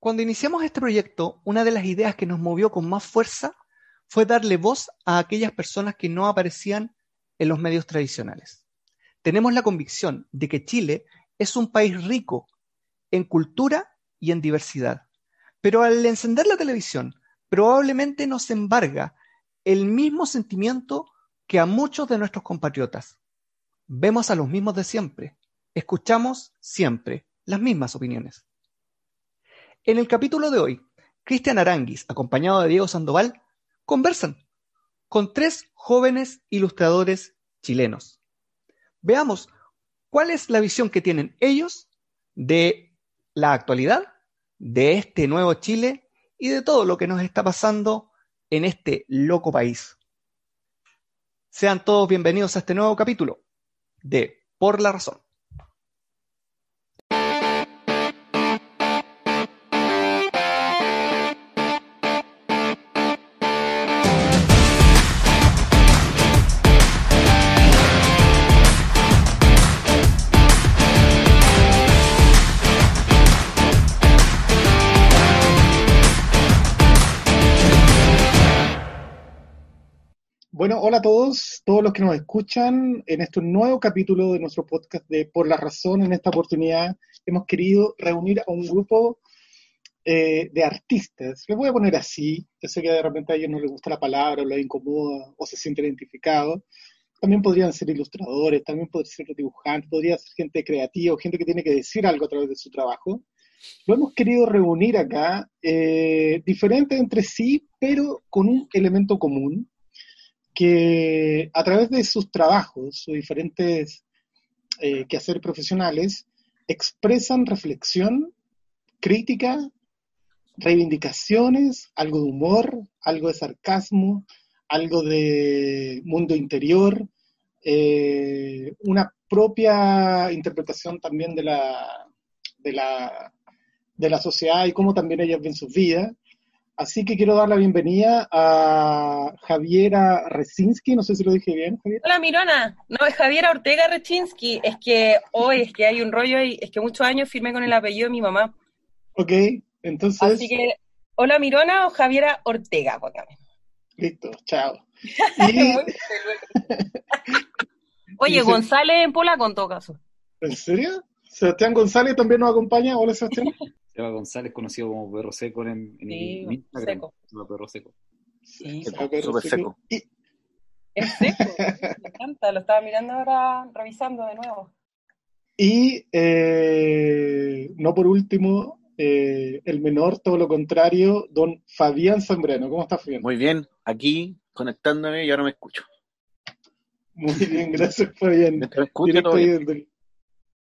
Cuando iniciamos este proyecto, una de las ideas que nos movió con más fuerza fue darle voz a aquellas personas que no aparecían en los medios tradicionales. Tenemos la convicción de que Chile es un país rico en cultura y en diversidad, pero al encender la televisión probablemente nos embarga el mismo sentimiento que a muchos de nuestros compatriotas. Vemos a los mismos de siempre, escuchamos siempre las mismas opiniones. En el capítulo de hoy, Cristian Aranguis, acompañado de Diego Sandoval, conversan con tres jóvenes ilustradores chilenos. Veamos cuál es la visión que tienen ellos de la actualidad, de este nuevo Chile y de todo lo que nos está pasando en este loco país. Sean todos bienvenidos a este nuevo capítulo de Por la Razón. Bueno, hola a todos, todos los que nos escuchan en este nuevo capítulo de nuestro podcast de Por la Razón. En esta oportunidad hemos querido reunir a un grupo eh, de artistas. Les voy a poner así. Yo sé que de repente a ellos no les gusta la palabra, o les incomoda, o se sienten identificados. También podrían ser ilustradores, también podrían ser dibujantes, podría ser gente creativa, gente que tiene que decir algo a través de su trabajo. Lo hemos querido reunir acá, eh, diferente entre sí, pero con un elemento común que a través de sus trabajos, sus diferentes eh, quehaceres profesionales, expresan reflexión, crítica, reivindicaciones, algo de humor, algo de sarcasmo, algo de mundo interior, eh, una propia interpretación también de la, de la, de la sociedad y cómo también ellas ven sus vidas. Así que quiero dar la bienvenida a Javiera Recinski, no sé si lo dije bien, Javiera. Hola, Mirona. No, es Javiera Ortega Recinski. Es que hoy, es que hay un rollo y es que muchos años firmé con el apellido de mi mamá. Ok, entonces... Así que, hola, Mirona o Javiera Ortega, póngame. Listo, chao. Y... Oye, González en polaco en todo caso. ¿En serio? Sebastián González también nos acompaña. Hola, Sebastián. Seba González, conocido como Perro Seco en, en Sí, Instagram. seco. Perro Seco. Sí, Seco, perro Súper seco. Es seco. Me encanta, lo estaba mirando ahora, revisando de nuevo. Y eh, no por último, eh, el menor, todo lo contrario, don Fabián Zambrano. ¿Cómo estás, Fabián? Muy bien, aquí conectándome y ahora me escucho. Muy bien, gracias, Fabián. Me escucho, Directo todo ahí bien. del, del-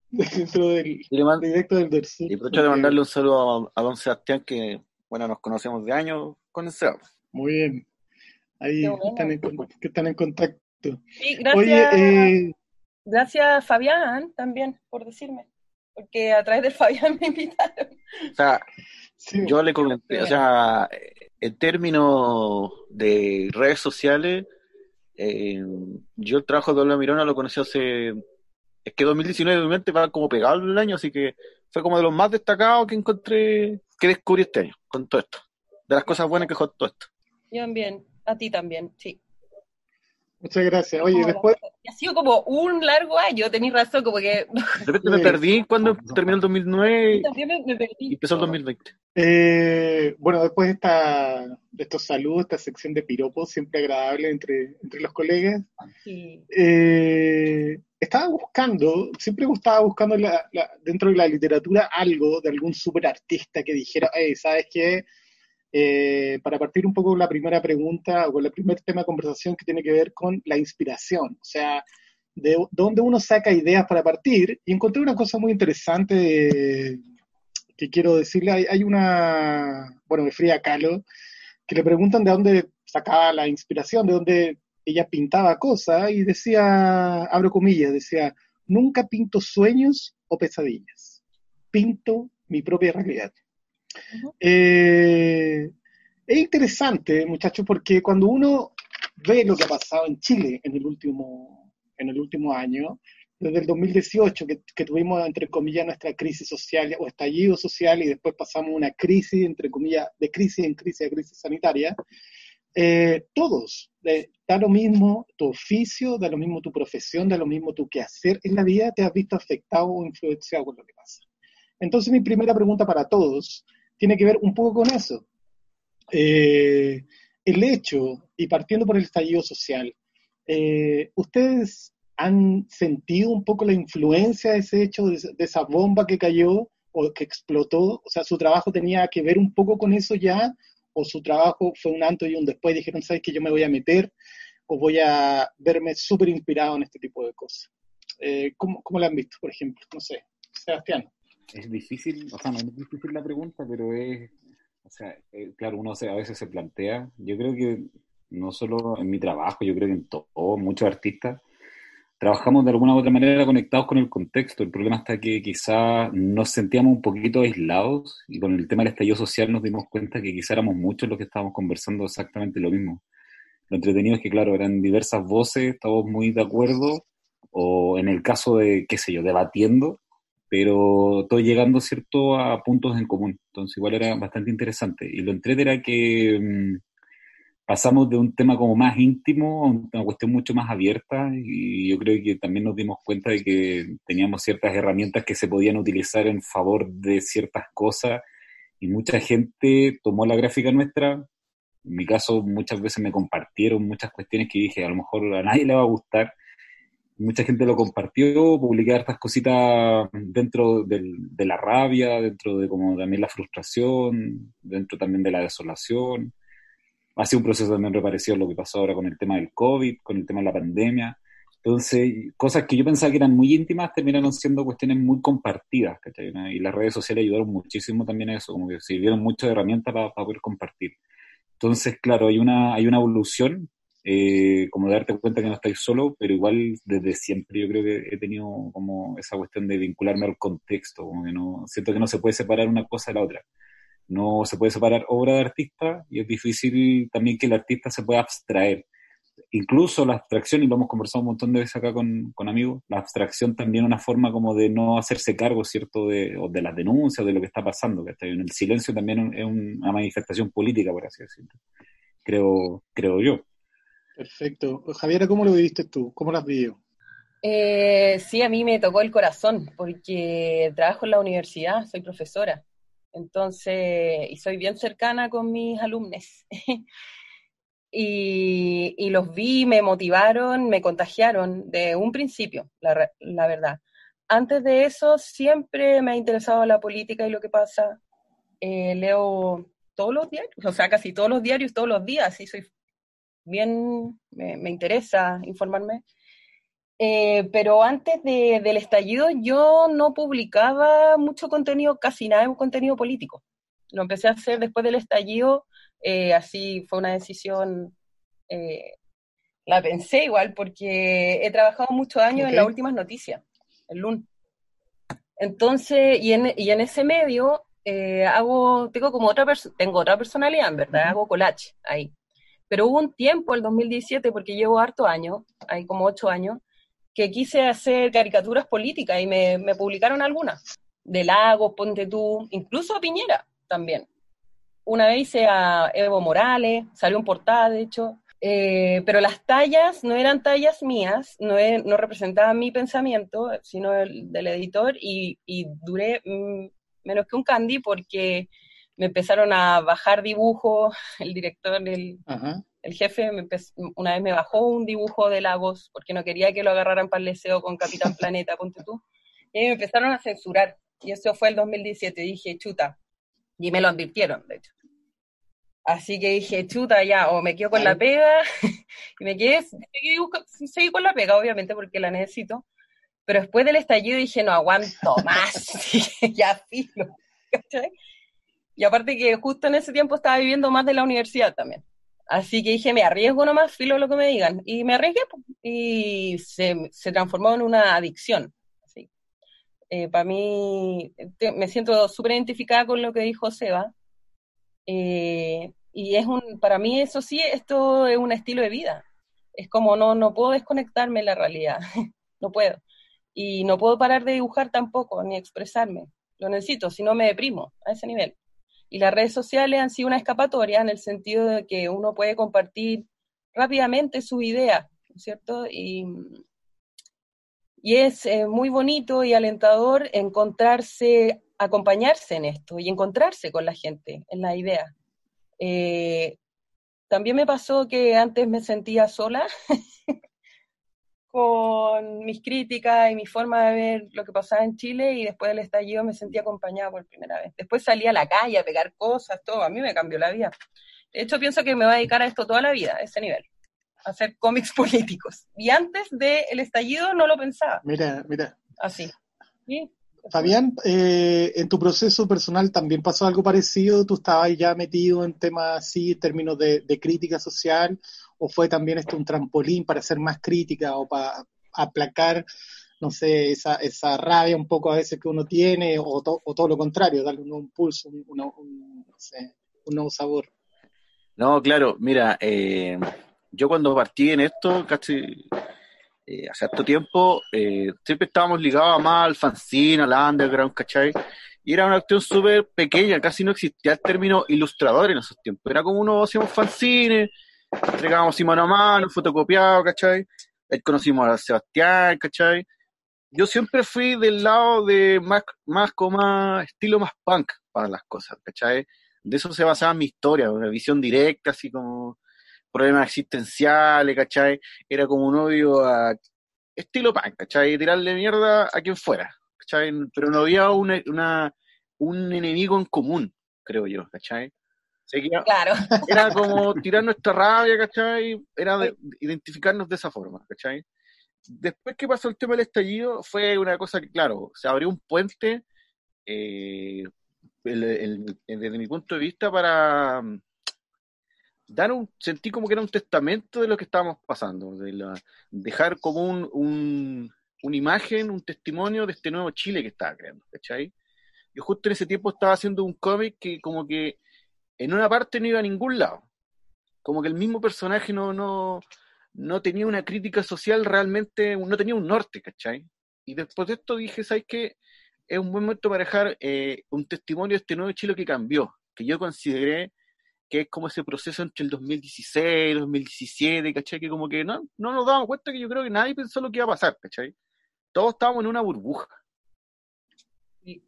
dentro del, Y, le mando- directo del y aprovecho de mandarle un saludo a, a don Sebastián, que bueno, nos conocemos de años con el Seba. Muy bien. Ahí bueno. están en, que están en contacto. Sí, gracias. Oye, eh, Gracias, Fabián, también, por decirme. Porque a través del Fabián me invitaron. O sea, sí, yo le comenté, o sea, en términos de redes sociales, eh, yo el trabajo de Doble Mirona lo conocí hace. Es que 2019 en mi mente va como pegado el año, así que fue como de los más destacados que encontré, que descubrí este año, con todo esto. De las cosas buenas que dejó todo esto. Yo también, a ti también, sí. muchas gracias. Oye, Como después, ha sido como un largo año, tenéis razón, como que De repente me perdí cuando terminó el 2009 también me, me y perdí. empezó el 2020. eh, bueno, después de, esta, de estos saludos, esta sección de piropos, siempre agradable entre, entre los colegas, Sí. eh, estaba buscando, siempre estaba buscando dentro de la literatura algo de algún superartista que dijera, hey, ¿sabes qué? Eh, para partir un poco con la primera pregunta o con el primer tema de conversación que tiene que ver con la inspiración, o sea, de dónde uno saca ideas para partir, y encontré una cosa muy interesante que quiero decirle, hay, hay una, bueno, de Frida Kahlo, que le preguntan de dónde sacaba la inspiración, de dónde ella pintaba cosas, y decía, abro comillas, decía, nunca pinto sueños o pesadillas, pinto mi propia realidad. Eh, es interesante, muchachos, porque cuando uno ve lo que ha pasado en Chile en el último, en el último año, desde el 2018, que, que, tuvimos, entre comillas, nuestra crisis social o estallido social y después pasamos una crisis, entre comillas, de crisis en crisis, de crisis sanitaria, eh, todos, eh, da lo mismo tu oficio, da lo mismo tu profesión, da lo mismo tu quehacer en la vida, te has visto afectado o influenciado con lo que pasa. Entonces mi primera pregunta para todos tiene que ver un poco con eso. Eh, el hecho, y partiendo por el estallido social, ¿ustedes han sentido un poco la influencia de ese hecho, de, esa bomba que cayó o que explotó? O sea, ¿su trabajo tenía que ver un poco con eso ya? ¿O su trabajo fue un antes y un después? Dijeron, ¿sabes que yo me voy a meter o voy a verme súper inspirado en este tipo de cosas? Eh, ¿cómo, ¿Cómo lo han visto, por ejemplo? No sé, Sebastián. Es difícil, o sea, no es difícil la pregunta, pero es, o sea, eh, claro, uno a veces se plantea, yo creo que no solo en mi trabajo, yo creo que en todo, muchos artistas, trabajamos de alguna u otra manera conectados con el contexto. El problema está que quizá nos sentíamos un poquito aislados y con el tema del estallido social nos dimos cuenta que quizá éramos muchos los que estábamos conversando exactamente lo mismo. Lo entretenido es que, claro, eran diversas voces, estábamos muy de acuerdo, o en el caso de, qué sé yo, debatiendo, pero todo llegando, ¿cierto?, a puntos en común. Entonces, igual era bastante interesante. Y lo entretenido era que mm, pasamos de un tema como más íntimo a una cuestión mucho más abierta y yo creo que también nos dimos cuenta de que teníamos ciertas herramientas que se podían utilizar en favor de ciertas cosas y mucha gente tomó la gráfica nuestra. En mi caso, muchas veces me compartieron muchas cuestiones que dije, a lo mejor a nadie le va a gustar. Mucha gente lo compartió, publiqué estas cositas dentro de la rabia, dentro de como también la frustración, dentro también de la desolación ha sido un proceso también reparecido a lo que pasó ahora con el tema del COVID, con el tema de la pandemia. Entonces, cosas que yo pensaba que eran muy íntimas terminaron siendo cuestiones muy compartidas, ¿cachai? Y las redes sociales ayudaron muchísimo también a eso, como que sirvieron mucho de herramientas para, poder compartir. Entonces, claro, hay una, hay una evolución, eh, como darte cuenta que no estáis solo, pero igual desde siempre yo creo que he tenido como esa cuestión de vincularme al contexto, como que no, siento que no se puede separar una cosa de la otra no se puede separar obra de artista y es difícil también que el artista se pueda abstraer. Incluso la abstracción, y lo hemos conversado un montón de veces acá con, con amigos, la abstracción también es una forma como de no hacerse cargo, ¿cierto?, de, de las denuncias, de lo que está pasando. Que en el silencio también es una manifestación política, por así decirlo. Creo, creo yo. Perfecto. Javiera, ¿cómo lo viviste tú? ¿Cómo lo has vivido? Eh, sí, a mí me tocó el corazón, porque trabajo en la universidad, soy profesora. Entonces, y soy bien cercana con mis alumnos. y, los vi, me motivaron, me contagiaron de un principio, la, verdad. Antes de eso, siempre me ha interesado la política y lo que pasa. Eh, leo todos los diarios, o sea, casi todos los diarios, todos los días, y soy bien, me interesa informarme. Eh, pero antes del estallido yo no publicaba mucho contenido, casi nada de contenido político. Lo empecé a hacer después del estallido, eh, así fue una decisión, eh, la pensé igual, porque he trabajado muchos años en las últimas noticias, el LUN. Entonces, y en, y en ese medio hago, tengo como otra, tengo otra personalidad, en verdad, hago collage ahí. Pero hubo un tiempo, el 2017, porque llevo harto años, hay como ocho años, que quise hacer caricaturas políticas y me, publicaron algunas, de Lagos, Ponte tú, incluso a Piñera también. Una vez hice a Evo Morales, salió en portada, de hecho, eh, pero las tallas no eran tallas mías, no, no representaban mi pensamiento, sino el del editor, y, duré mm, menos que un candy porque me empezaron a bajar dibujos, el director, del el jefe una vez me bajó un dibujo de Lagos porque no quería que lo agarraran para el deseo con Capitán Planeta, ponte tú. Y me empezaron a censurar. Y eso fue el 2017. dije, chuta. Y me lo advirtieron, de hecho. Así que dije, chuta, ya, o me quedo con la pega. y me quedé, seguí, con la pega, obviamente, porque la necesito. Pero después del estallido dije, no aguanto más. ya filo. Y aparte que justo en ese tiempo estaba viviendo más de la universidad también. Así que dije, me arriesgo nomás, filo lo que me digan. Y me arriesgué y se, transformó en una adicción. Eh, para mí, me siento súper identificada con lo que dijo Seba. Eh, y es un, para mí eso sí, esto es un estilo de vida. Es como no, no puedo desconectarme de la realidad, no puedo. y no puedo parar de dibujar tampoco, ni expresarme. Lo necesito, si no me deprimo a ese nivel. Y las redes sociales han sido una escapatoria en el sentido de que uno puede compartir rápidamente su idea, ¿cierto? Y, y es eh, muy bonito y alentador encontrarse, acompañarse en esto y encontrarse con la gente, en la idea. Eh, también me pasó que antes me sentía sola con mis críticas y mi forma de ver lo que pasaba en Chile y después del estallido me sentí acompañada por primera vez. Después salí a la calle a pegar cosas, todo, a mí me cambió la vida. De hecho, pienso que me voy a dedicar a esto toda la vida, a ese nivel, a hacer cómics políticos. Y antes del estallido no lo pensaba. Mira, mira. Así. ¿Sí? Fabián, eh, en tu proceso personal también pasó algo parecido, tú estabas ya metido en temas así, en términos de, de crítica social, o fue también esto un trampolín para ser más crítica o para aplacar, no sé, esa, esa rabia un poco a veces que uno tiene, o, to, o todo lo contrario, darle un, un pulso, un, nuevo sabor. No, claro, mira, eh, yo cuando partí en esto, casi eh, hace harto tiempo, eh, siempre estábamos ligados más al fanzine, al underground, ¿cachai? Y era una acción súper pequeña, casi no existía el término ilustrador en esos tiempos. Era como uno hacíamos fanzines, entregábamos mano a mano, fotocopiado, ¿cachai? Ahí conocimos a Sebastián, ¿cachai? Yo siempre fui del lado de más, más como más estilo más punk para las cosas, ¿cachai? De eso se basaba mi historia, una visión directa, así como problemas existenciales, ¿cachai? Era como un odio a estilo punk, ¿cachai? Tirarle mierda a quien fuera, ¿cachai? Pero no había una, una, un enemigo en común, creo yo, ¿cachai? Seguía, Claro. era como tirar nuestra rabia, ¿cachai? Era de, identificarnos de esa forma, ¿cachai? Después que pasó el tema del estallido, fue una cosa que, claro, se abrió un puente, eh, el- el- el- desde mi punto de vista, para mm, dar un, sentí como que era un testamento de lo que estábamos pasando, de la, dejar como un, un- una imagen, un testimonio de este nuevo Chile que estaba creando, ¿cachai? Yo justo en ese tiempo estaba haciendo un cómic que como que en una parte no iba a ningún lado. Como que el mismo personaje no, no, no tenía una crítica social realmente, no tenía un norte, ¿cachai? Y después de esto dije, ¿sabes qué? Es un buen momento para dejar eh, un testimonio de este nuevo Chile que cambió, que yo consideré que es como ese proceso entre el 2016 y el 2017, ¿cachai? Que como que no, no nos dábamos cuenta que yo creo que nadie pensó lo que iba a pasar, ¿cachai? Todos estábamos en una burbuja.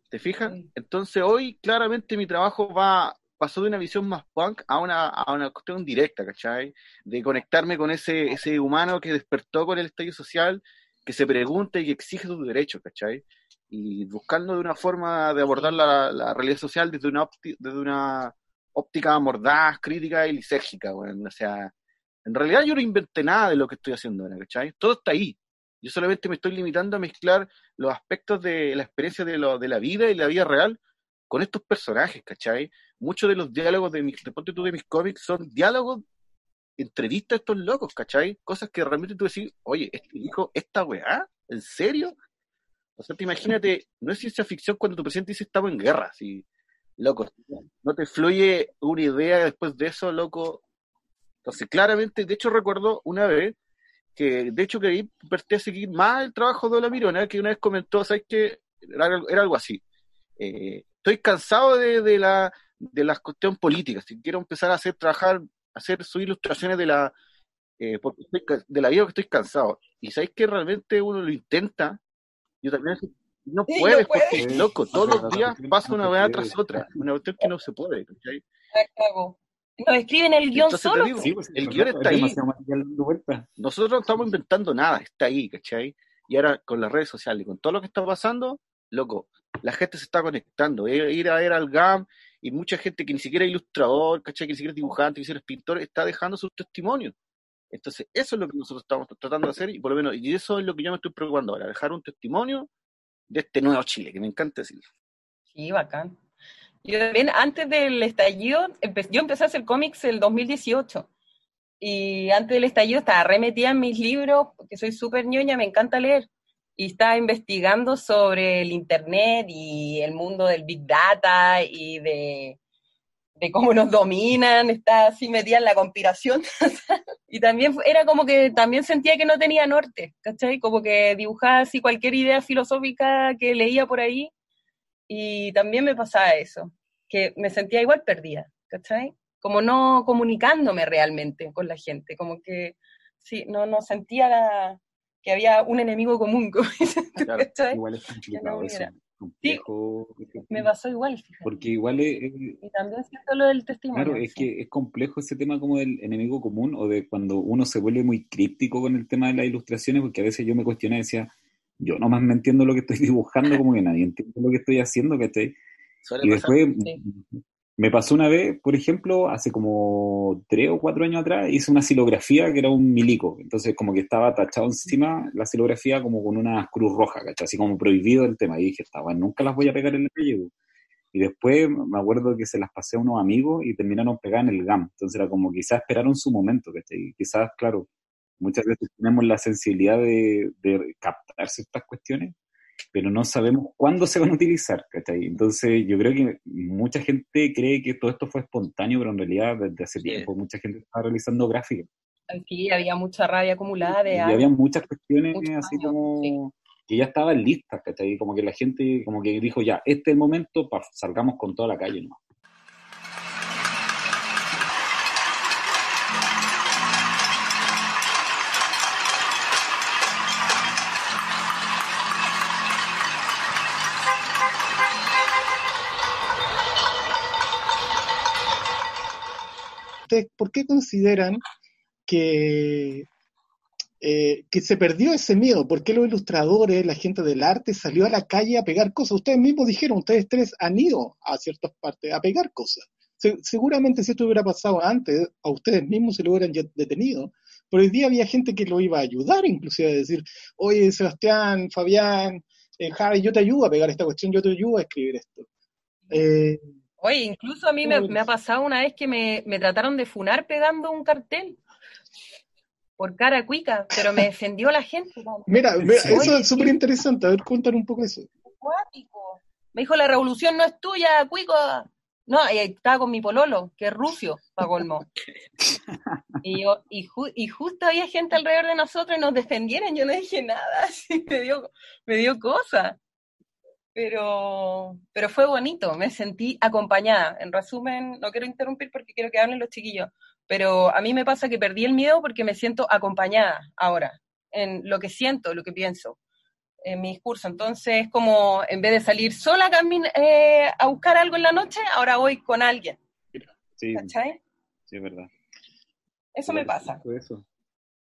¿Te fijas? Entonces hoy claramente mi trabajo va pasó de una visión más punk a una, a una cuestión directa, ¿cachai? De conectarme con ese, ese humano que despertó con el estallido social, que se pregunta y que exige sus derechos, ¿cachai? Y buscando de una forma de abordar la, realidad social desde una, desde una óptica mordaz, crítica y lisérgica, weón. O sea, en realidad yo no inventé nada de lo que estoy haciendo ahora, ¿cachai? Todo está ahí. Yo solamente me estoy limitando a mezclar los aspectos de la experiencia de, lo, de la vida y la vida real con estos personajes, ¿cachai? Muchos de los diálogos de mis, de, ponte tú de mis cómics son diálogos, entrevistas a estos locos, ¿cachai? Cosas que realmente tú decís, oye, este dijo esta weá, ¿en serio? O sea, te imagínate, no es ciencia ficción cuando tu presidente dice estamos en guerra, así, loco, no te fluye una idea después de eso, loco. Entonces, claramente, de hecho recuerdo una vez que, de hecho, que a seguir más el trabajo de la Mirona, que una vez comentó, ¿sabes qué? Era, era algo así. Eh, estoy cansado de, de la de las cuestiones políticas, si quiero empezar a hacer trabajar, hacer sus ilustraciones de la eh, porque estoy, de la vida que estoy cansado. Y sabes que realmente uno lo intenta, yo también no Sí, puedes, no puede. porque loco, todos los días pasa una weá tras otra, una cuestión que no se puede, ¿cachai? Nos escriben el guion Entonces solo. digo, Sí, pues, el guion está es ahí. Nosotros no estamos inventando nada, está ahí, ¿cachai? Y ahora con las redes sociales, con todo lo que está pasando, loco, la gente se está conectando. Ir a ver al GAM y mucha gente que ni siquiera es ilustrador, ¿cachai? Que ni siquiera es dibujante, ni siquiera es pintor, está dejando sus testimonios. Entonces, eso es lo que nosotros estamos tratando de hacer y por lo menos, y eso es lo que yo me estoy preocupando ahora, dejar un testimonio de este nuevo Chile, que me encanta decirlo. Sí, bacán. Yo también, antes del estallido, yo empecé a hacer cómics el 2018. Y antes del estallido estaba remetida en mis libros, porque soy súper ñoña, me encanta leer. Y estaba investigando sobre el Internet y el mundo del Big Data y de, de cómo nos dominan. Estaba así metida en la conspiración. Y también era como que también sentía que no tenía norte, ¿cachai? Como que dibujaba así cualquier idea filosófica que leía por ahí y también me pasaba eso, que me sentía igual perdida, ¿cachai? Como no comunicándome realmente con la gente, como que sí, no, no sentía que había un enemigo común. Claro, igual es complicado eso. Complejo, me pasó igual, fíjate. Porque igual es, Y también siento lo del testimonio. Claro, es que es complejo ese tema como del enemigo común o de cuando uno se vuelve muy críptico con el tema de las ilustraciones, porque a veces yo me cuestioné y decía, yo nomás me entiendo lo que estoy dibujando, como que nadie entiende lo que estoy haciendo, ¿cachai? Y después me pasó una vez, por ejemplo, hace como tres o cuatro años atrás, hice una silografía que era un milico. Entonces, como que estaba tachado encima la silografía como con una cruz roja, ¿cachai? Así como prohibido el tema. Y dije, está bueno, nunca las voy a pegar en el calle. Y después me acuerdo que se las pasé a unos amigos y terminaron pegando en el GAM. Entonces era como quizás esperaron su momento, ¿cachai? Quizás, claro, muchas veces tenemos la sensibilidad de, de captar ciertas cuestiones pero no sabemos cuándo se van a utilizar, ¿cachai? Entonces yo creo que mucha gente cree que todo esto fue espontáneo, pero en realidad desde hace tiempo mucha gente estaba realizando gráficas. Sí, había mucha rabia acumulada de Y había muchas cuestiones así como que ya estaban listas, ¿cachai? Como que la gente como que dijo, ya, este es el momento, para salgamos con toda la calle, ¿no? Por qué consideran que, eh, que se perdió ese miedo? ¿Por qué los ilustradores, la gente del arte salió a la calle a pegar cosas? Ustedes mismos dijeron, ustedes tres han ido a ciertas partes a pegar cosas. seguramente si esto hubiera pasado antes, a ustedes mismos se lo hubieran detenido. Pero hoy día había gente que lo iba a ayudar, inclusive a decir, oye, Sebastián, Fabián, eh, Harry, yo te ayudo a pegar esta cuestión, yo te ayudo a escribir esto. Eh, Oye, incluso a mí me, ha pasado una vez que me, trataron de funar pegando un cartel por cara cuica, pero me defendió la gente. Mira, eso es súper interesante. A ver, cuéntanos un poco eso. Me dijo, la revolución no es tuya, cuico. No, y estaba con mi pololo, que es rucio, para colmo. Y, yo, y, y, justo había gente alrededor de nosotros y nos defendieron. Yo no dije nada, así me dio, me dio cosa pero, pero fue bonito, me sentí acompañada. En resumen, no quiero interrumpir porque quiero que hablen los chiquillos, pero a mí me pasa que perdí el miedo porque me siento acompañada ahora, en lo que siento, lo que pienso, en mi discurso. Entonces, como en vez de salir sola a, eh, a buscar algo en la noche, ahora voy con alguien. Sí, ¿Cachai? Sí, es verdad. Eso me pasa. Eso.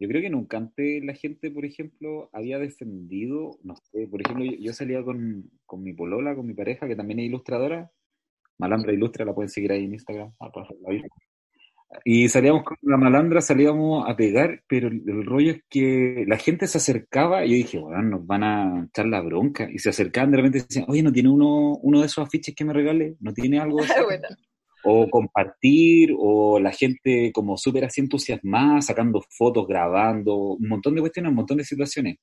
Yo creo que nunca antes la gente, por ejemplo, había defendido, no sé, por ejemplo, yo, salía con, con, mi polola, con mi pareja, que también es ilustradora, Malandra Ilustra, la pueden seguir ahí en Instagram, y salíamos con la malandra, salíamos a pegar, pero el, rollo es que la gente se acercaba y yo dije, bueno, nos van a echar la bronca. Y se acercaban de repente y decían, oye, ¿no tiene uno, uno de esos afiches que me regale? ¿No tiene algo? De o compartir, o la gente como súper así entusiasmada, sacando fotos, grabando, un montón de cuestiones, un montón de situaciones.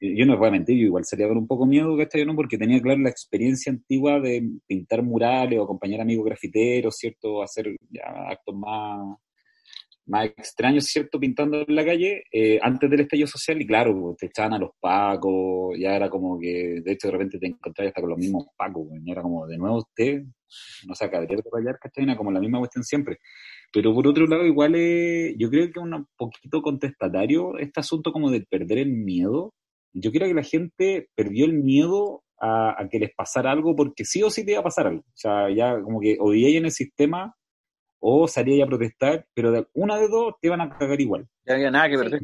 Yo no voy a mentir, yo igual salía con un poco miedo, ¿cachai? ¿no? Porque tenía claro la experiencia antigua de pintar murales o acompañar amigos grafiteros, ¿cierto? Hacer ya actos más, más extraños, ¿cierto? Pintando en la calle, eh, antes del estallido social, y claro, pues, te echaban a los pacos, ya era como que, de hecho, de repente te encontrabas hasta con los mismos pacos, y era como, de nuevo usted, no se acabaría de rayar, ¿cachai? Como la misma cuestión siempre. Pero por otro lado, igual es, yo creo que es un poquito contestatario este asunto como de perder el miedo. Yo creo que la gente perdió el miedo a, a que les pasara algo porque sí o sí te iba a pasar algo. O sea, ya como que odié en el sistema o salía a protestar, pero de una de dos te van a cagar igual. No había nada que perder.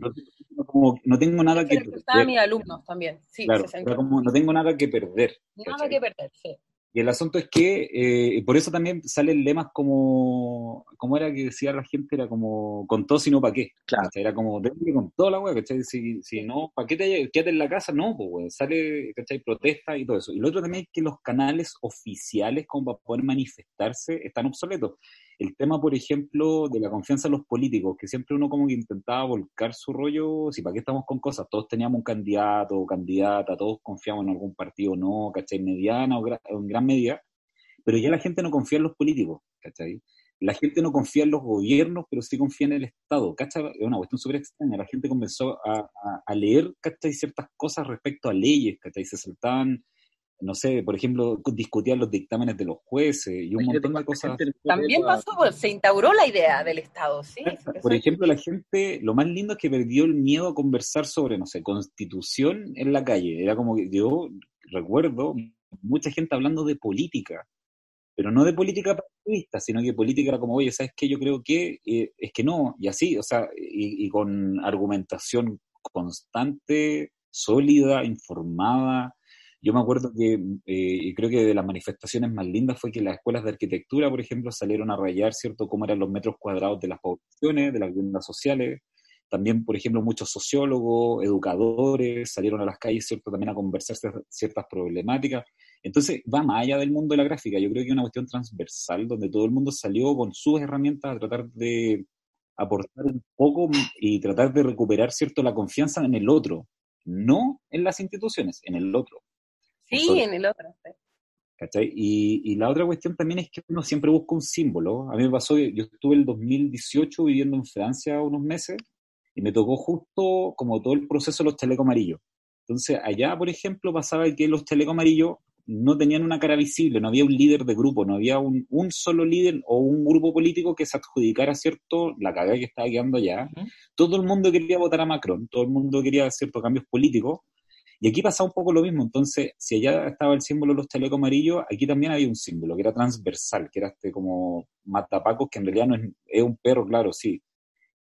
Como, no tengo nada que perder. Estaban mis alumnos también, sí. Claro, como no tengo nada que perder. Nada que perder, sí. Y el asunto es que, eh, por eso también salen lemas como, como era que decía la gente, era como, con todo sino para qué. Claro. Era como, con toda la weá, ¿cachai? Si, si no, ¿para qué te quédate en la casa? No, pues, sale, ¿cachai? Protesta y todo eso. Y lo otro también es que los canales oficiales como para poder manifestarse están obsoletos el tema, por ejemplo, de la confianza en los políticos, que siempre uno como que intentaba volcar su rollo, si para qué estamos con cosas, todos teníamos un candidato o candidata, todos confiamos en algún partido, no, ¿cachai? Mediana o, en gran medida, pero ya la gente no confía en los políticos, ¿cachai? la gente no confía en los gobiernos, pero sí confía en el Estado. ¿Cachai? Es una cuestión súper extraña. La gente comenzó a, a, leer, ¿cachai? Ciertas cosas respecto a leyes, ¿cachai? Se saltaban, no sé, por ejemplo, discutían los dictámenes de los jueces y un montón de cosas. También pasó, pues, se instauró la idea del Estado, ¿sí? Por ejemplo, la gente, lo más lindo es que perdió el miedo a conversar sobre, no sé, constitución en la calle. Era como que yo recuerdo mucha gente hablando de política, pero no de política partidista, sino que política era como, oye, ¿sabes qué? Yo creo que eh, es que no, y así, o sea, y, con argumentación constante, sólida, informada. Yo me acuerdo que, eh, y creo que de las manifestaciones más lindas fue que las escuelas de arquitectura, por ejemplo, salieron a rayar, ¿cierto?, cómo eran los metros cuadrados de las poblaciones, de las viviendas sociales. También, por ejemplo, muchos sociólogos, educadores salieron a las calles, ¿cierto?, también a conversar ciertas problemáticas. Entonces, va más allá del mundo de la gráfica. Yo creo que es una cuestión transversal donde todo el mundo salió con sus herramientas a tratar de aportar un poco y tratar de recuperar, ¿cierto?, la confianza en el otro. No en las instituciones, en el otro. Sí, en el otro. ¿Cachai? Y, y, la otra cuestión también es que uno siempre busca un símbolo. A mí me pasó, yo estuve el 2018 viviendo en Francia unos meses y me tocó justo como todo el proceso de los telecos amarillos. Entonces, allá, por ejemplo, pasaba que los telecos amarillos no tenían una cara visible, no había un líder de grupo, no había un, solo líder o un grupo político que se adjudicara, ¿cierto?, la cagada que estaba quedando allá. Todo el mundo quería votar a Macron, todo el mundo quería ciertos cambios políticos. Y aquí pasaba un poco lo mismo. Entonces, si allá estaba el símbolo de los telecos amarillos, aquí también había un símbolo que era transversal, que era este como matapacos, que en realidad no es, es un perro, claro, sí,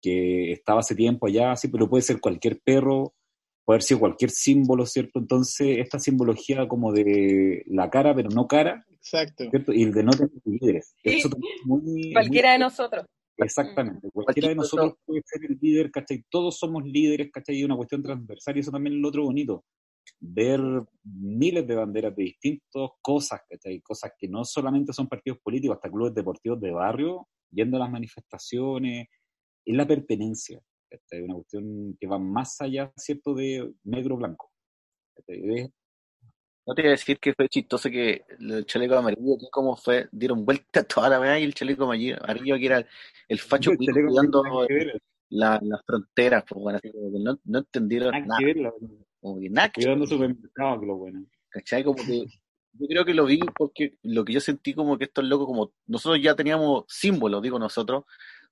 que estaba hace tiempo allá, sí, pero puede ser cualquier perro, puede haber sido cualquier símbolo, ¿cierto? Entonces, esta simbología como de la cara, pero no cara, Exacto. ¿cierto? Y el de no tener líderes. cualquiera de nosotros. Exactamente, cualquiera de nosotros puede ser el líder, ¿cachai? Todos somos líderes, ¿cachai? Y una cuestión transversal, y eso también es lo otro bonito. Ver miles de banderas de distintas cosas, ¿cachai? Cosas que no solamente son partidos políticos, hasta clubes deportivos de barrio, yendo a las manifestaciones, es la pertenencia. Es una cuestión que va más allá, ¿cierto?, de negro-blanco. No te iba a decir que fue chistoso que el chaleco amarillo, aquí como fue, dieron vuelta toda la vez y el chaleco amarillo, que era el facho cuidando las fronteras, pues bueno, no, no entendieron nada. Como que nada. Cuidando supermercados, que lo bueno. ¿Cachai? Como que yo creo que lo vi porque lo que yo sentí como que estos locos, como nosotros ya teníamos símbolos, digo nosotros,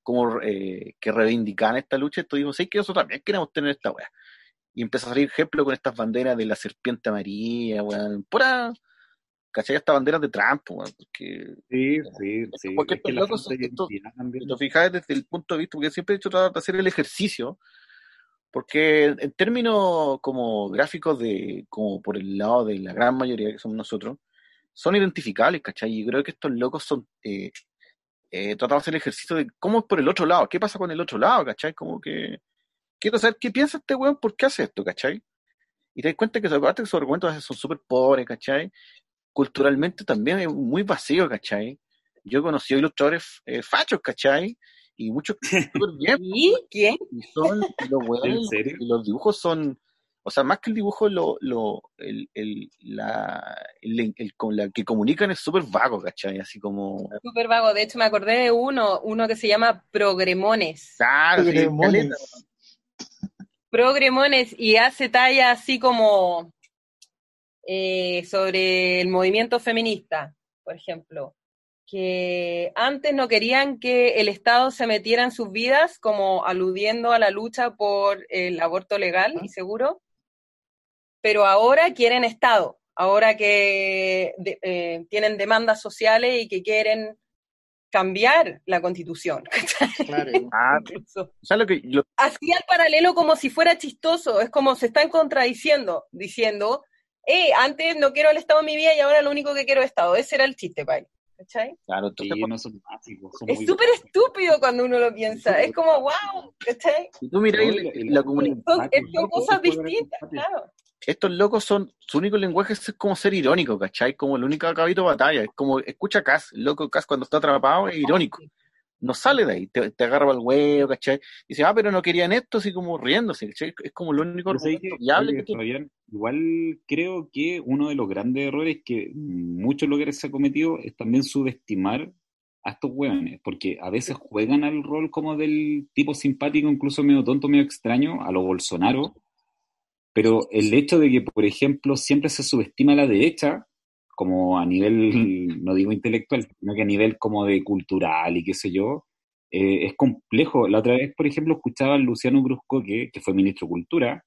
como eh, que reivindicaban esta lucha, esto dijimos, sí, que nosotros también queremos tener esta weá. Y empezó a salir ejemplo con estas banderas de la serpiente amarilla, weón, pura, ¿cachai? Estas banderas de Trump, weón, porque... Sí, sí, sí. Porque estos locos, esto, lo fijáis desde el punto de vista, porque siempre he hecho tratar de hacer el ejercicio, porque en términos como gráficos de, como por el lado de la gran mayoría que somos nosotros, son identificables, ¿cachai? Y creo que estos locos son eh, eh, de hacer el ejercicio de cómo es por el otro lado, qué pasa con el otro lado, ¿cachai? Como que quiero saber qué piensa este weón, por qué hace esto, ¿cachai? Y te das cuenta que, aparte que sus argumentos son súper pobres, ¿cachai? Culturalmente también es muy vacío, ¿cachai? Yo he conocido ilustradores eh, fachos, ¿cachai? Y muchos súper bien. ¿Y quién? Y son los weones, y los dibujos son o sea, más que el dibujo, lo, lo, el, el, la, el, con la que comunican es súper vago, ¿cachai? Así como... Súper vago, de hecho me acordé de uno, uno que se llama Progremones. Claro, Progremones. Progremones, y hace talla así como eh, sobre el movimiento feminista, por ejemplo que antes no querían que el Estado se metiera en sus vidas, como aludiendo a la lucha por el aborto legal y seguro, pero ahora quieren Estado, ahora que eh, tienen demandas sociales y que quieren cambiar la constitución. Claro. Ah, lo que, Así al paralelo como si fuera chistoso, es como se están contradiciendo, diciendo, eh, antes no quiero el Estado en mi vida y ahora lo único que quiero es Estado. Ese era el chiste, Pai. ¿Cachai? Claro, no son básicos, es súper estúpido cuando uno lo piensa. Es como, wow, ¿cachai? Si tú miras la, comunidad. son cosas distintas, claro estos locos son, su único lenguaje es como ser irónico, ¿cachai? Como el único cabito de batalla, es como, escucha Cass, el loco Cass cuando está atrapado es irónico, no sale de ahí, te, agarra el huevo, ¿cachai? Y dice, ah, pero no querían esto, así como riéndose, ¿cachai? Es como lo único viable que, Igual creo que uno de los grandes errores que muchos locales se ha cometido es también subestimar a estos hueones, porque a veces juegan al rol como del tipo simpático, incluso medio tonto, medio extraño, a lo Bolsonaro, pero el hecho de que, por ejemplo, siempre se subestima a la derecha, como a nivel, no digo intelectual, sino que a nivel como de cultural y qué sé yo, eh, es complejo. La otra vez, por ejemplo, escuchaba a Luciano Brusco, que, que fue ministro de Cultura,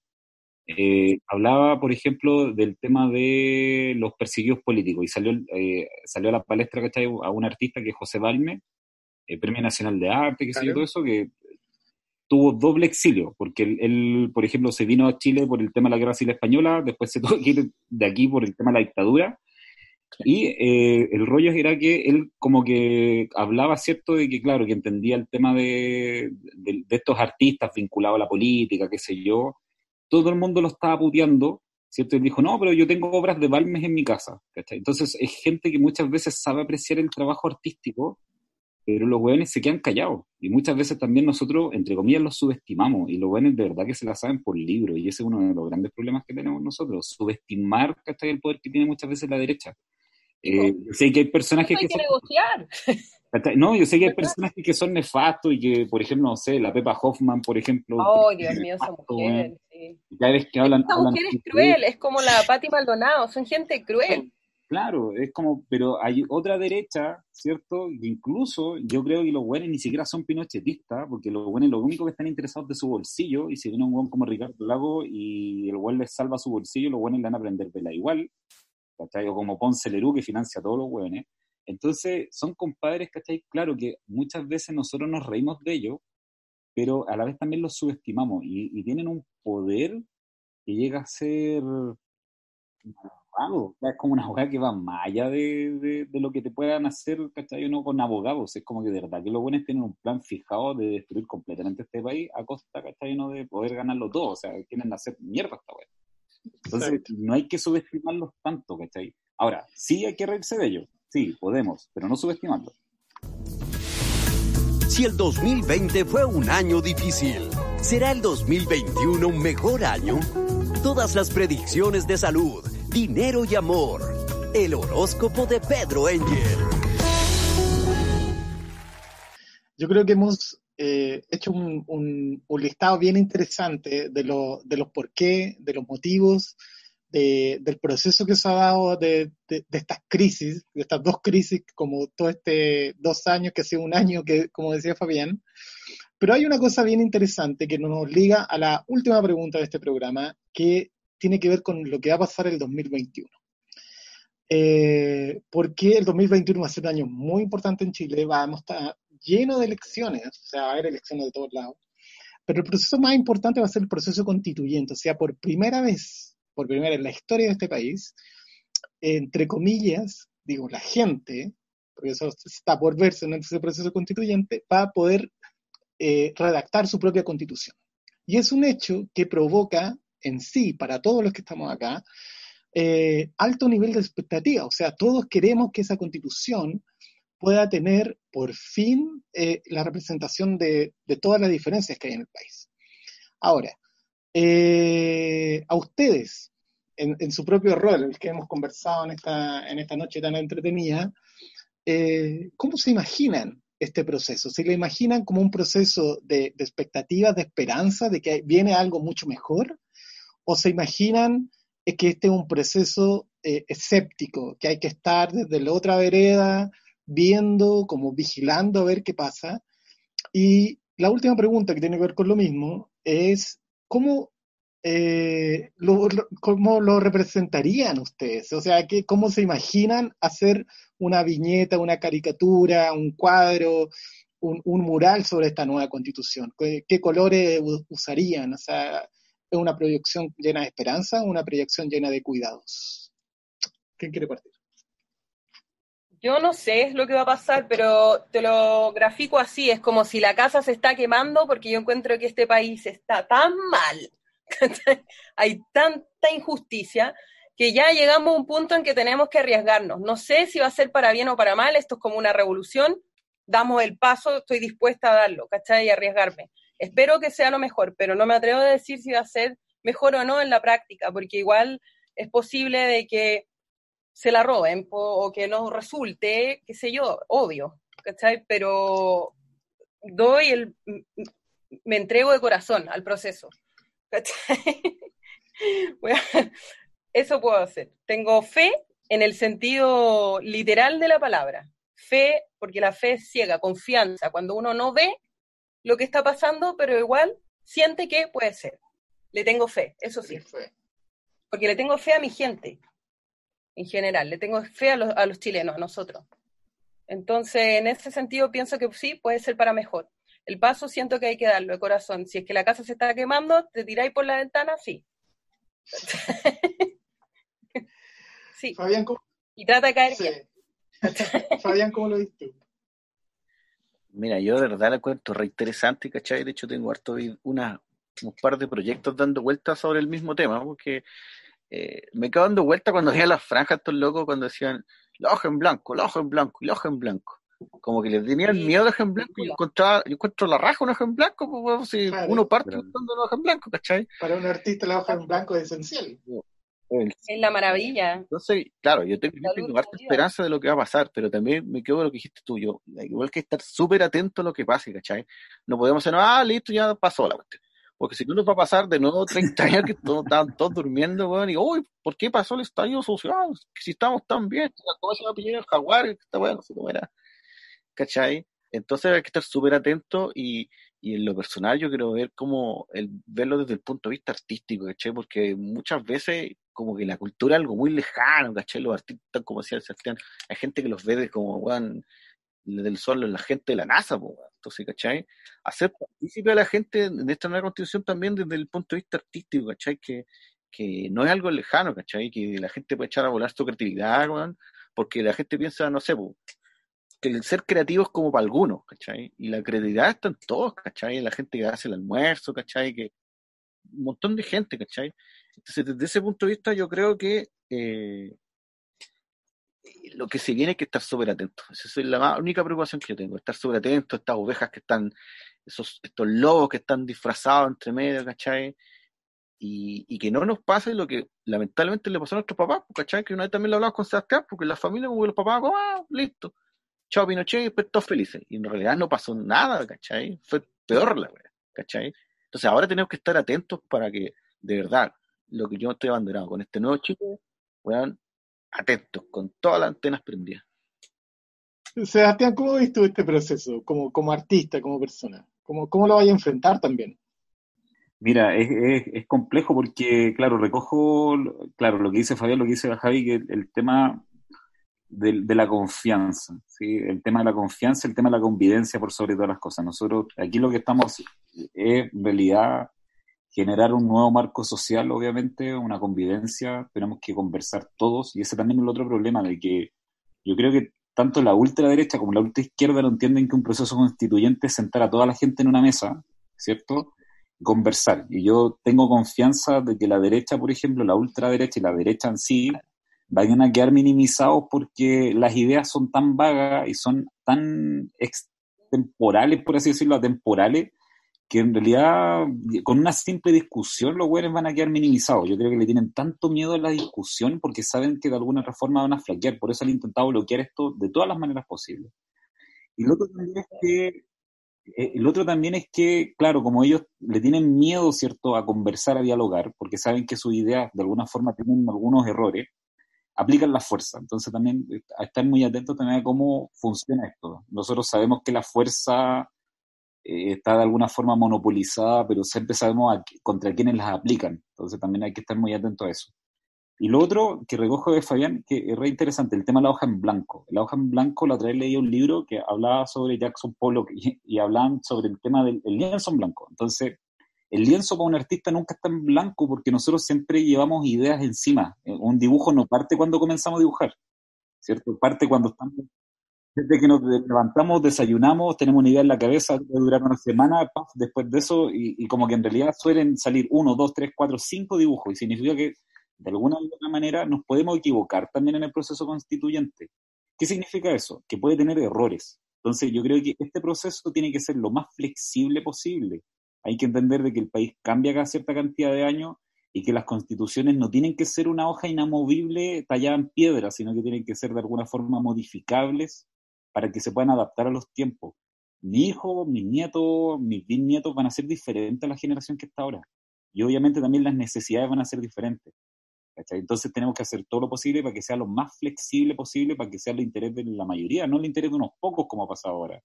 eh, hablaba, por ejemplo, del tema de los perseguidos políticos y salió, eh, salió a la palestra ¿cachai? a un artista que es José Balme, Premio Nacional de Arte, que sé yo, todo eso, que tuvo doble exilio, porque él, por ejemplo, se vino a Chile por el tema de la guerra civil española, después se tuvo que ir de aquí por el tema de la dictadura, y el rollo era que él como que hablaba, ¿cierto?, de que, claro, que entendía el tema de, de, estos artistas vinculados a la política, qué sé yo, todo el mundo lo estaba puteando, ¿cierto? Y dijo, no, pero yo tengo obras de Balmes en mi casa, ¿cachai? Entonces es gente que muchas veces sabe apreciar el trabajo artístico, pero los hueones se quedan callados. Y muchas veces también nosotros, entre comillas, los subestimamos. Y los hueones de verdad que se la saben por libro. Y ese es uno de los grandes problemas que tenemos nosotros. Subestimar, ¿cachai? El poder que tiene muchas veces la derecha. Eh, sé que hay personajes hay que... que negociar. No, yo sé que hay personajes que son nefastos y que, por ejemplo, no sé, la Pepa Hoffman, por ejemplo. Oh, Dios mío, esa mujer. Sí. Cada vez que hablan. Esa hablan mujer es cruel, es como la Patti Maldonado, son gente cruel. Claro, es como, pero hay otra derecha, ¿cierto? Que incluso yo creo que los buenos ni siquiera son pinochetistas, porque los buenos lo único que están interesados de su bolsillo, y si viene un buen como Ricardo Lago y el buen les salva su bolsillo, los buenos le van a aprender vela igual, ¿cachai? O como Ponce Lerú que financia a todos los buenos. Entonces, son compadres, ¿cachai? Claro que muchas veces nosotros nos reímos de ellos, pero a la vez también los subestimamos y, y tienen un poder que llega a ser abogado. Es como una abogada que va más allá de, lo que te puedan hacer, ¿cachai? No con abogados. Es como que de verdad que los buenos tienen un plan fijado de destruir completamente este país a costa, ¿cachai? No de poder ganarlo todo. O sea, quieren hacer mierda esta wea. Entonces, Exacto. no hay que subestimarlos tanto, ¿cachai? Ahora, sí hay que reírse de ellos. Sí, podemos, pero no subestimarlo. Si el 2020 fue un año difícil, ¿será el 2021 un mejor año? Todas las predicciones de salud, dinero y amor. El horóscopo de Pedro Engel. Yo creo que hemos eh, hecho un, un, un, listado bien interesante de, lo, de los por qué, de los motivos, de, del proceso que se ha dado de, de, de, estas crisis, de estas dos crisis, como todo este dos años, que ha sido un año, que como decía Fabián. Pero hay una cosa bien interesante que nos liga a la última pregunta de este programa, que tiene que ver con lo que va a pasar el 2021. Eh, porque el 2021 va a ser un año muy importante en Chile, vamos a lleno de elecciones, o sea, va a haber elecciones de todos lados. Pero el proceso más importante va a ser el proceso constituyente, o sea, por primera vez, por primera vez en la historia de este país, entre comillas, digo, la gente, porque eso está por verse en ese proceso constituyente, va a poder eh, redactar su propia constitución. Y es un hecho que provoca en sí, para todos los que estamos acá, eh, alto nivel de expectativa. O sea, todos queremos que esa constitución pueda tener por fin eh, la representación de, de, todas las diferencias que hay en el país. Ahora, eh, a ustedes, en, en, su propio rol, el que hemos conversado en esta, en esta noche tan entretenida, eh, ¿cómo se imaginan este proceso? ¿Se lo imaginan como un proceso de, de expectativas, de esperanza, de que viene algo mucho mejor? ¿O se imaginan que este es un proceso eh, escéptico, que hay que estar desde la otra vereda, viendo, como vigilando a ver qué pasa. Y la última pregunta que tiene que ver con lo mismo es, ¿cómo, eh, lo, cómo lo representarían ustedes? O sea, ¿qué, ¿cómo se imaginan hacer una viñeta, una caricatura, un cuadro, un, mural sobre esta nueva constitución? ¿Qué, qué colores usarían? O sea, ¿es una proyección llena de esperanza una proyección llena de cuidados? ¿Quién quiere partir? Yo no sé lo que va a pasar, pero te lo grafico así, es como si la casa se está quemando porque yo encuentro que este país está tan mal, hay tanta injusticia, que ya llegamos a un punto en que tenemos que arriesgarnos. No sé si va a ser para bien o para mal, esto es como una revolución, damos el paso, estoy dispuesta a darlo, ¿cachai? Y arriesgarme. Espero que sea lo mejor, pero no me atrevo a decir si va a ser mejor o no en la práctica, porque igual es posible de que se la roben o que no resulte, qué sé yo, obvio, ¿cachai? Pero doy el, me entrego de corazón al proceso. ¿cachai? eso puedo hacer. Tengo fe en el sentido literal de la palabra. Fe, porque la fe es ciega, confianza, cuando uno no ve lo que está pasando, pero igual siente que puede ser. Le tengo fe, eso sí. Porque le tengo fe a mi gente, en general, le tengo fe a los, a los chilenos, a nosotros. Entonces, en ese sentido, pienso que sí, puede ser para mejor. El paso siento que hay que darlo de corazón. Si es que la casa se está quemando, ¿te tiráis por la ventana? Sí. sí. Fabián, ¿cómo? Y trata de caer Fabián, ¿cómo lo viste Mira, yo de verdad la cuento re interesante, ¿cachai? De hecho, tengo harto una, un par de proyectos dando vueltas sobre el mismo tema, porque eh, me quedo dando vueltas cuando veía las franjas estos locos cuando decían la hoja en blanco, la hoja en blanco la hoja en blanco. Como que les tenían miedo a hoja en blanco y yo, encontraba, yo encuentro la raja una hoja en blanco, pues, si uno parte buscando la hoja en blanco, ¿cachai? Para un artista la hoja en blanco es esencial. Es la maravilla. Entonces, claro, yo tengo, tengo harta esperanza de lo que va a pasar, pero también me quedo de lo que dijiste tú. Yo, igual que estar súper atento a lo que pase, ¿cachai? No podemos decir, ah, listo, ya pasó la cuestión. Porque si no nos va a pasar de nuevo 30 años que todos estaban todos durmiendo, weón, y uy, ¿por qué pasó el estadio social? Si estamos tan bien, ¿cómo se va a pillar el jaguar? Esta weón, no sé cómo era. ¿Cachai? Entonces hay que estar súper atento y, y en lo personal yo quiero ver como el verlo desde el punto de vista artístico, ¿cachai? Porque muchas veces como que la cultura es algo muy lejano, ¿cachai? Los artistas, como decía Sebastián, hay gente que los ve de como, weón, del sol, la gente de la NASA, pues, entonces, ¿cachai? Hacer partícipe a la gente de esta nueva constitución también desde el punto de vista artístico, ¿cachai? Que, que no es algo lejano, ¿cachai? Que la gente puede echar a volar su creatividad, porque la gente piensa, no sé, que el ser creativo es como para algunos, ¿cachai? Y la creatividad está en todos, ¿cachai? La gente que hace el almuerzo, ¿cachai? Que un montón de gente, ¿cachai? Entonces, desde ese punto de vista, yo creo que eh, lo que se viene es que estar súper atento. Esa es la única preocupación que yo tengo, estar súper atento, estas ovejas que están, esos, estos lobos que están disfrazados entre medio, ¿cachai? Y, y, que no nos pase lo que lamentablemente le pasó a nuestros papás, ¿cachai? Que una vez también lo hablamos con Sebastián, porque la familia, como los papás, como, ah, listo, chao Pinochet, y después todos felices. Y en realidad no pasó nada, ¿cachai? Fue peor la verdad, ¿cachai? Entonces ahora tenemos que estar atentos para que, de verdad, lo que yo estoy abanderado con este nuevo chico, weón, atentos, con todas las antenas prendidas. Sebastián, ¿cómo viste este proceso como, como artista, como persona? ¿Cómo, cómo lo vais a enfrentar también? Mira, es, es, complejo porque, claro, recojo, claro, lo que dice Fabián, lo que dice Javi, que el, tema de, de, la confianza, ¿sí? el tema de la confianza, el tema de la convivencia por sobre todas las cosas. Nosotros aquí lo que estamos es en realidad generar un nuevo marco social, obviamente, una convivencia, tenemos que conversar todos, y ese también es el otro problema, de que yo creo que tanto la ultraderecha como la ultraizquierda no entienden que un proceso constituyente es sentar a toda la gente en una mesa, ¿cierto? conversar. Y yo tengo confianza de que la derecha, por ejemplo, la ultraderecha y la derecha en sí, vayan a quedar minimizados porque las ideas son tan vagas y son tan extemporales, por así decirlo, atemporales, que en realidad con una simple discusión los güeyes van a quedar minimizados. Yo creo que le tienen tanto miedo a la discusión porque saben que de alguna otra forma van a flaquear. Por eso han intentado bloquear esto de todas las maneras posibles. Y lo otro también es que, eh, el otro también es que, claro, como ellos le tienen miedo, ¿cierto?, a conversar, a dialogar, porque saben que sus ideas de alguna forma tienen algunos errores, aplican la fuerza. Entonces también eh, a estar muy atentos también a cómo funciona esto. Nosotros sabemos que la fuerza eh, está de alguna forma monopolizada, pero siempre sabemos contra quiénes las aplican. Entonces también hay que estar muy atento a eso. Y lo otro que recojo de Fabián, que es re interesante, el tema de la hoja en blanco. La hoja en blanco, la otra vez leí un libro que hablaba sobre Jackson Pollock y, y hablaban sobre el tema del lienzo en blanco. Entonces, el lienzo para un artista nunca está en blanco porque nosotros siempre llevamos ideas encima. Eh, un dibujo no parte cuando comenzamos a dibujar, ¿cierto? Parte cuando estamos desde que nos levantamos, desayunamos, tenemos una idea en la cabeza, puede durar una semana, después de eso, y, como que en realidad suelen salir uno, dos, tres, cuatro, cinco dibujos, y significa que de alguna u otra manera nos podemos equivocar también en el proceso constituyente. ¿Qué significa eso? Que puede tener errores. Entonces yo creo que este proceso tiene que ser lo más flexible posible. Hay que entender de que el país cambia cada cierta cantidad de años y que las constituciones no tienen que ser una hoja inamovible tallada en piedra, sino que tienen que ser de alguna forma modificables para que se puedan adaptar a los tiempos. Mi hijo, mis nietos, mis bisnietos van a ser diferentes a la generación que está ahora. Y obviamente también las necesidades van a ser diferentes. Entonces tenemos que hacer todo lo posible para que sea lo más flexible posible, para que sea el interés de la mayoría, no el interés de unos pocos como ha pasado ahora.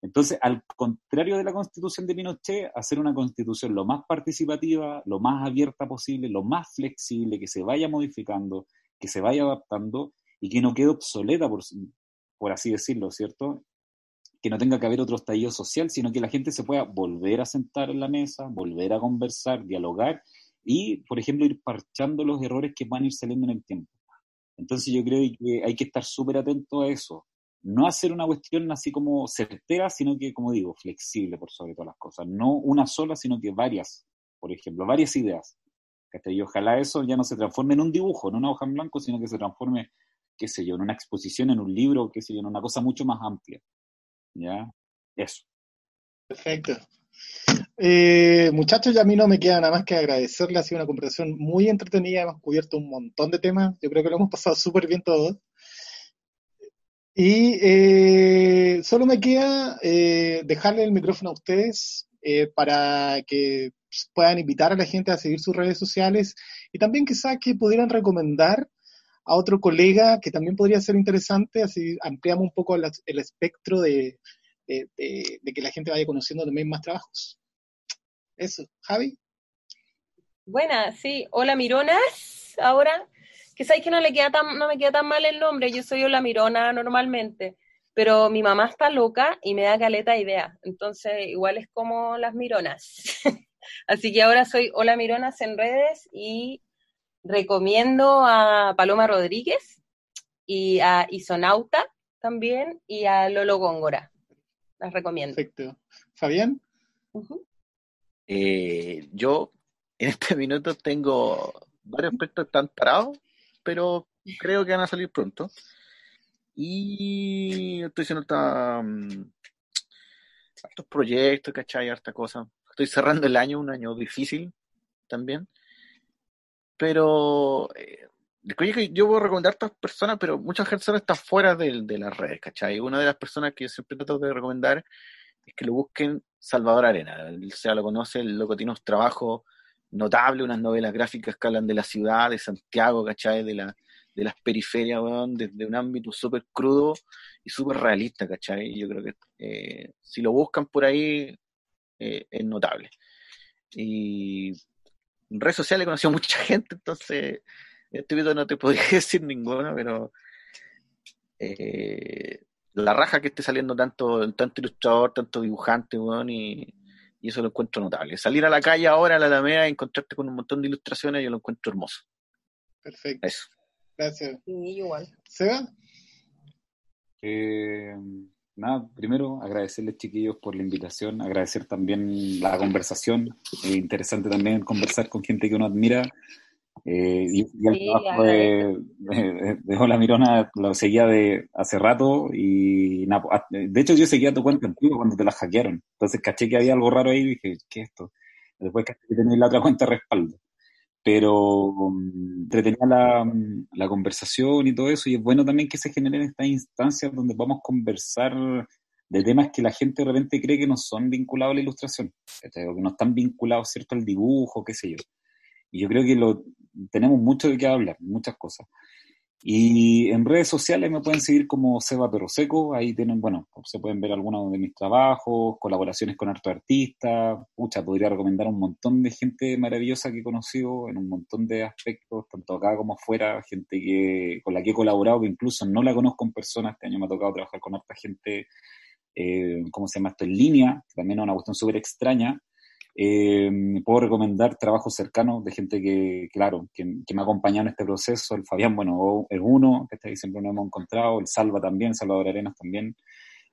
Entonces, al contrario de la constitución de Pinochet, hacer una constitución lo más participativa, lo más abierta posible, lo más flexible, que se vaya modificando, que se vaya adaptando y que no quede obsoleta, por, por así decirlo, ¿cierto? Que no tenga que haber otro estallido social, sino que la gente se pueda volver a sentar en la mesa, volver a conversar, dialogar y, por ejemplo, ir parchando los errores que van a ir saliendo en el tiempo. Entonces yo creo que hay que estar súper atento a eso. No hacer una cuestión así como certera, sino que, como digo, flexible por sobre todas las cosas. No una sola, sino que varias, por ejemplo, varias ideas. Y ojalá eso ya no se transforme en un dibujo, en una hoja en blanco, sino que se transforme, qué sé yo, en una exposición, en un libro, qué sé yo, en una cosa mucho más amplia. ¿Ya? Eso. Perfecto. Eh, muchachos, ya a mí no me queda nada más que agradecerle. Ha sido una conversación muy entretenida. Hemos cubierto un montón de temas. Yo creo que lo hemos pasado súper bien todos. Y eh, solo me queda eh, dejarle el micrófono a ustedes para que puedan invitar a la gente a seguir sus redes sociales y también quizás que pudieran recomendar a otro colega que también podría ser interesante, así ampliamos un poco el espectro de, que la gente vaya conociendo también más trabajos. Eso, Javi. Buena, sí. Hola Mironas, ahora, que sabéis que no, le queda tan, no me queda tan mal el nombre, yo soy Hola Mirona normalmente, pero mi mamá está loca y me da caleta idea, entonces igual es como las Mironas. Así que ahora soy Hola Mironas en redes y recomiendo a Paloma Rodríguez y a Isonauta también y a Lolo Góngora las recomiendo. Perfecto. Fabián. Eh, yo en este minuto tengo varios proyectos que están parados, pero creo que van a salir pronto. Y estoy haciendo um, hartos proyectos, ¿cachai? Harta cosa. Estoy cerrando el año, un año difícil también. Pero eh, yo puedo recomendar a estas personas, pero muchas personas están fuera de, de las redes, ¿cachai? Una de las personas que yo siempre trato de recomendar es que lo busquen Salvador Arena. O sea, lo conoce, el loco tiene un trabajo notable, unas novelas gráficas que hablan de la ciudad, de Santiago, ¿cachai? De, la, de las periferias, weón, desde un ámbito súper crudo y súper realista, ¿cachai? Yo creo que eh, si lo buscan por ahí, eh, es notable. Y en redes sociales he conocido a mucha gente, entonces este video no te podría decir ninguna, pero eh, la raja que esté saliendo tanto, tanto ilustrador, tanto dibujante, y, eso lo encuentro notable. Salir a la calle ahora, a la Alameda, y encontrarte con un montón de ilustraciones, yo lo encuentro hermoso. Perfecto. Eso. Gracias. igual. ¿Seba? Eh, nada, primero agradecerles chiquillos por la invitación, agradecer también la conversación, es interesante también conversar con gente que uno admira eh, y, el trabajo de, de, Mirona lo seguía de hace rato y ah, de hecho yo seguía tu cuenta antigua cuando te la hackearon. Entonces caché que había algo raro ahí y dije, ¿qué es esto? Después caché que tenéis la otra cuenta de respaldo. Pero um, entretenía la, la, conversación y todo eso y es bueno también que se generen estas instancias donde vamos a conversar de temas que la gente de repente cree que no son vinculados a la ilustración, que no están vinculados, ¿cierto?, al dibujo, qué sé yo. Y yo creo que lo, tenemos mucho de qué hablar, muchas cosas. Y en redes sociales me pueden seguir como Seba Perro Seco, ahí tienen, bueno, se pueden ver algunos de mis trabajos, colaboraciones con harto artistas, pucha, podría recomendar un montón de gente maravillosa que he conocido en un montón de aspectos, tanto acá como afuera, gente que con la que he colaborado, que incluso no la conozco en persona, este año me ha tocado trabajar con harta gente, eh, ¿cómo se llama esto? En línea, también es una cuestión súper extraña, eh, puedo recomendar trabajos cercanos de gente que, claro, que, me ha acompañado en este proceso. El Fabián, bueno, es uno, que ahí siempre nos hemos encontrado. El Salva también, Salvador Arenas también.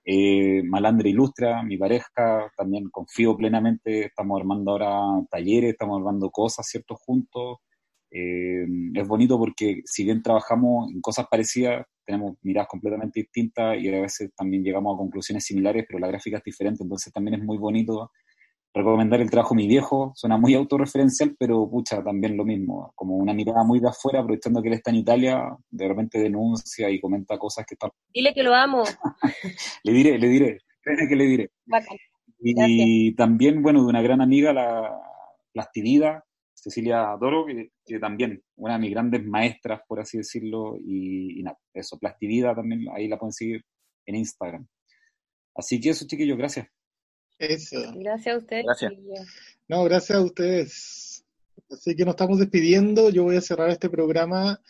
Eh, Malandra Ilustra, mi pareja, también confío plenamente. Estamos armando ahora talleres, estamos armando cosas, ¿cierto? Juntos. Eh, es bonito porque si bien trabajamos en cosas parecidas, tenemos miradas completamente distintas y a veces también llegamos a conclusiones similares, pero la gráfica es diferente, entonces también es muy bonito recomendar el trabajo de mi viejo, suena muy autorreferencial, pero pucha, también lo mismo, como una mirada muy de afuera, aprovechando que él está en Italia, de repente denuncia y comenta cosas que están... Dile que lo amo. le diré, le diré, créeme que le diré. Y, también, bueno, de una gran amiga, la Plastidida, Cecilia Doro, que, también, una de mis grandes maestras, por así decirlo, y, nada, eso, Plastidida también, ahí la pueden seguir en Instagram. Así que eso, chiquillos, gracias. Eso. Gracias a ustedes. Gracias. No, gracias a ustedes. Así que nos estamos despidiendo. Yo voy a cerrar este programa.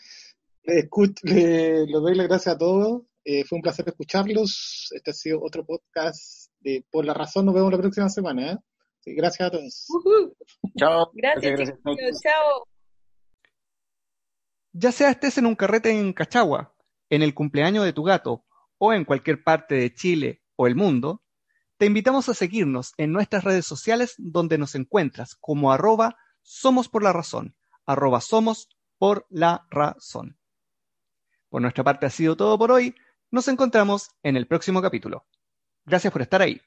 Les, doy las gracias a todos. Eh, fue un placer escucharlos. Este ha sido otro podcast de Por la Razón. Nos vemos la próxima semana. ¿eh? gracias a todos. Chao. Gracias, Chao. Ya sea estés en un carrete en Cachagua, en el cumpleaños de tu gato o en cualquier parte de Chile o el mundo, te invitamos a seguirnos en nuestras redes sociales donde nos encuentras como arroba somos por la razón, arroba somos por la razón. Por nuestra parte ha sido todo por hoy. Nos encontramos en el próximo capítulo. Gracias por estar ahí.